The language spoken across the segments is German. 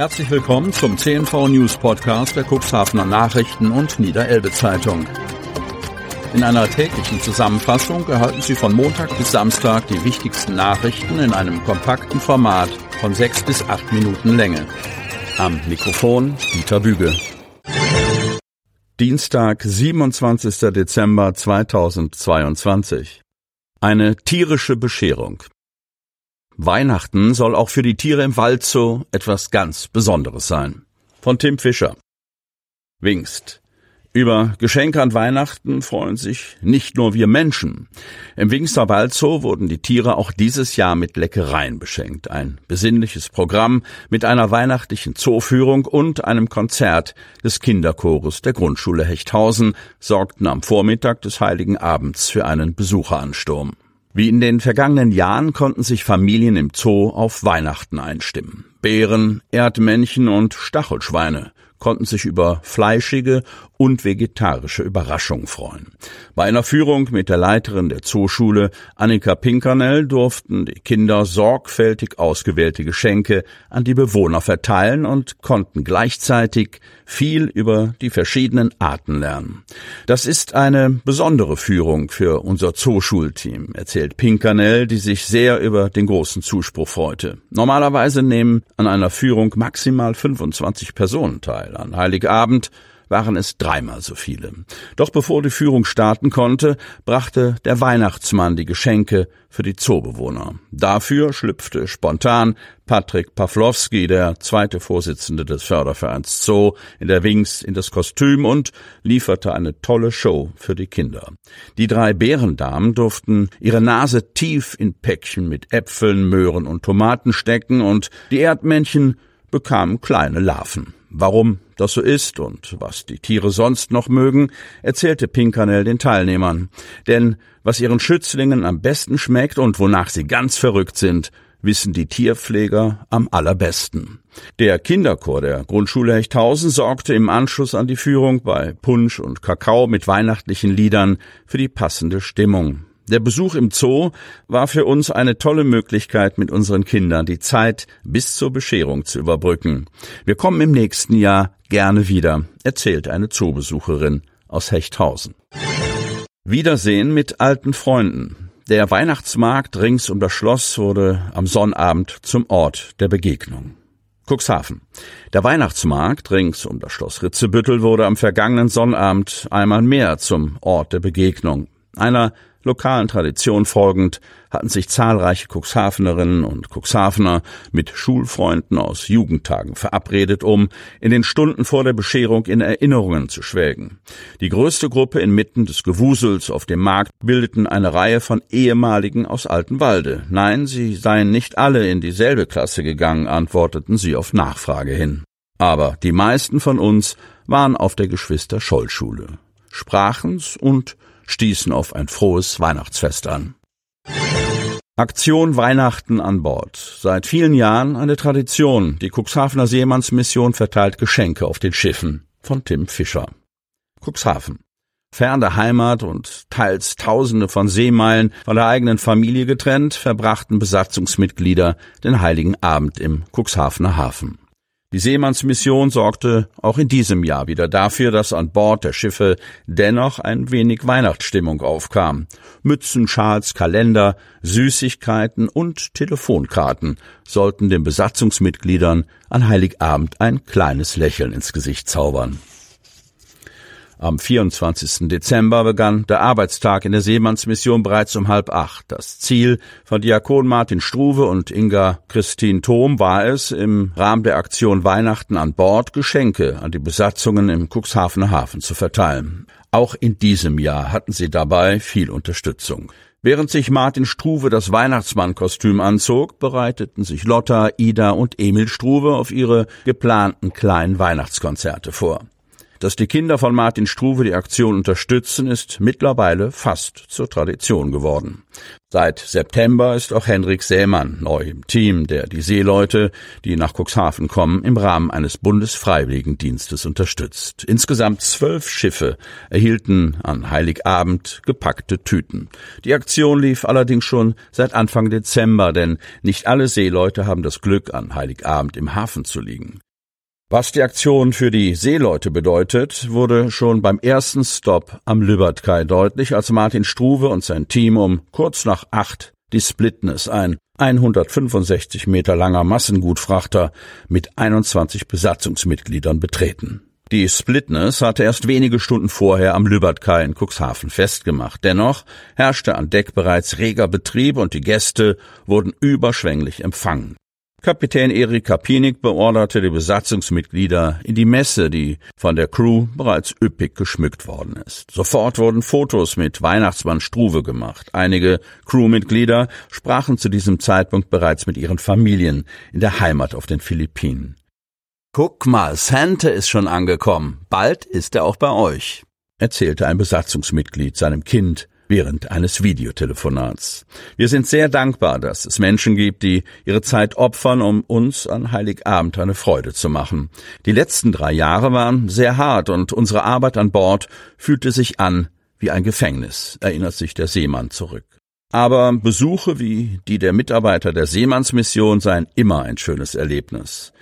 Herzlich willkommen zum CNV News Podcast der Cuxhavener Nachrichten und Niederelbe Zeitung. In einer täglichen Zusammenfassung erhalten Sie von Montag bis Samstag die wichtigsten Nachrichten in einem kompakten Format von sechs bis acht Minuten Länge. Am Mikrofon Dieter Büge. Dienstag, 27. Dezember 2022. Eine tierische Bescherung. Weihnachten soll auch für die Tiere im Wald so etwas ganz Besonderes sein. Von Tim Fischer. Wingst. Über Geschenke an Weihnachten freuen sich nicht nur wir Menschen. Im Wingster Waldzoo wurden die Tiere auch dieses Jahr mit Leckereien beschenkt. Ein besinnliches Programm mit einer weihnachtlichen Zooführung und einem Konzert des Kinderchores der Grundschule Hechthausen sorgten am Vormittag des Heiligen Abends für einen Besucheransturm. Wie in den vergangenen Jahren konnten sich Familien im Zoo auf Weihnachten einstimmen. Bären, Erdmännchen und Stachelschweine konnten sich über fleischige und vegetarische Überraschungen freuen. Bei einer Führung mit der Leiterin der Zooschule, Annika Pinkernell, durften die Kinder sorgfältig ausgewählte Geschenke an die Bewohner verteilen und konnten gleichzeitig viel über die verschiedenen Arten lernen. Das ist eine besondere Führung für unser Zooschulteam, erzählt Pinkernell, die sich sehr über den großen Zuspruch freute. Normalerweise nehmen an einer Führung maximal 25 Personen teil. An Heiligabend waren es dreimal so viele. Doch bevor die Führung starten konnte, brachte der Weihnachtsmann die Geschenke für die Zoobewohner. Dafür schlüpfte spontan Patrick Pawlowski, der zweite Vorsitzende des Fördervereins Zoo, in der Wings in das Kostüm und lieferte eine tolle Show für die Kinder. Die drei Bärendamen durften ihre Nase tief in Päckchen mit Äpfeln, Möhren und Tomaten stecken und die Erdmännchen bekamen kleine Larven. Warum das so ist und was die Tiere sonst noch mögen, erzählte Pinkernell den Teilnehmern. Denn was ihren Schützlingen am besten schmeckt und wonach sie ganz verrückt sind, wissen die Tierpfleger am allerbesten. Der Kinderchor der Grundschule Hechthausen sorgte im Anschluss an die Führung bei Punsch und Kakao mit weihnachtlichen Liedern für die passende Stimmung. Der Besuch im Zoo war für uns eine tolle Möglichkeit, mit unseren Kindern die Zeit bis zur Bescherung zu überbrücken. Wir kommen im nächsten Jahr gerne wieder, erzählt eine Zoobesucherin aus Hechthausen. Wiedersehen mit alten Freunden. Der Weihnachtsmarkt rings um das Schloss wurde am Sonnabend zum Ort der Begegnung. Cuxhaven. Der Weihnachtsmarkt rings um das Schloss Ritzebüttel wurde am vergangenen Sonnabend einmal mehr zum Ort der Begegnung. Einer lokalen Tradition folgend hatten sich zahlreiche Cuxhavenerinnen und Cuxhavener mit Schulfreunden aus Jugendtagen verabredet, um in den Stunden vor der Bescherung in Erinnerungen zu schwelgen. Die größte Gruppe inmitten des Gewusels auf dem Markt bildeten eine Reihe von ehemaligen aus Altenwalde. Nein, sie seien nicht alle in dieselbe Klasse gegangen, antworteten sie auf Nachfrage hin. Aber die meisten von uns waren auf der Geschwister-Scholl-Schule, sprachen's und stießen auf ein frohes Weihnachtsfest an. Aktion Weihnachten an Bord. Seit vielen Jahren eine Tradition. Die Cuxhavener Seemannsmission verteilt Geschenke auf den Schiffen. Von Tim Fischer. Cuxhaven. Fern der Heimat und teils Tausende von Seemeilen von der eigenen Familie getrennt, verbrachten Besatzungsmitglieder den heiligen Abend im Cuxhavener Hafen. Die Seemannsmission sorgte auch in diesem Jahr wieder dafür, dass an Bord der Schiffe dennoch ein wenig Weihnachtsstimmung aufkam. Mützen, Schals, Kalender, Süßigkeiten und Telefonkarten sollten den Besatzungsmitgliedern an Heiligabend ein kleines Lächeln ins Gesicht zaubern. Am 24. Dezember begann der Arbeitstag in der Seemannsmission bereits um halb acht. Das Ziel von Diakon Martin Struve und Inga Christine Thom war es, im Rahmen der Aktion Weihnachten an Bord Geschenke an die Besatzungen im Cuxhavener Hafen zu verteilen. Auch in diesem Jahr hatten sie dabei viel Unterstützung. Während sich Martin Struve das Weihnachtsmannkostüm anzog, bereiteten sich Lotta, Ida und Emil Struve auf ihre geplanten kleinen Weihnachtskonzerte vor. Dass die Kinder von Martin Struve die Aktion unterstützen, ist mittlerweile fast zur Tradition geworden. Seit September ist auch Henrik Sämann neu im Team, der die Seeleute, die nach Cuxhaven kommen, im Rahmen eines Bundesfreiwilligendienstes unterstützt. Insgesamt zwölf Schiffe erhielten an Heiligabend gepackte Tüten. Die Aktion lief allerdings schon seit Anfang Dezember, denn nicht alle Seeleute haben das Glück, an Heiligabend im Hafen zu liegen. Was die Aktion für die Seeleute bedeutet, wurde schon beim ersten Stop am Lübertkai deutlich, als Martin Struve und sein Team um kurz nach acht die Splitness, ein 165 Meter langer Massengutfrachter mit 21 Besatzungsmitgliedern betreten. Die Splitness hatte erst wenige Stunden vorher am Lübertkai in Cuxhaven festgemacht. Dennoch herrschte an Deck bereits reger Betrieb und die Gäste wurden überschwänglich empfangen. Kapitän Erik Kapinik beorderte die Besatzungsmitglieder in die Messe, die von der Crew bereits üppig geschmückt worden ist. Sofort wurden Fotos mit Weihnachtsmann Struve gemacht. Einige Crewmitglieder sprachen zu diesem Zeitpunkt bereits mit ihren Familien in der Heimat auf den Philippinen. Guck mal, Santa ist schon angekommen. Bald ist er auch bei euch, erzählte ein Besatzungsmitglied seinem Kind während eines Videotelefonats. Wir sind sehr dankbar, dass es Menschen gibt, die ihre Zeit opfern, um uns an Heiligabend eine Freude zu machen. Die letzten drei Jahre waren sehr hart und unsere Arbeit an Bord fühlte sich an wie ein Gefängnis, erinnert sich der Seemann zurück. Aber Besuche wie die der Mitarbeiter der Seemannsmission seien immer ein schönes Erlebnis.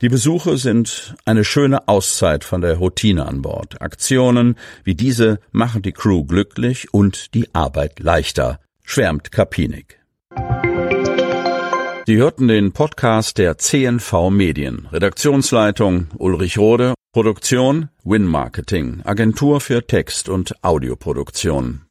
Die Besuche sind eine schöne Auszeit von der Routine an Bord. Aktionen wie diese machen die Crew glücklich und die Arbeit leichter, schwärmt Kapinik. Sie hörten den Podcast der CNV Medien. Redaktionsleitung Ulrich Rode, Produktion Win Marketing, Agentur für Text- und Audioproduktion.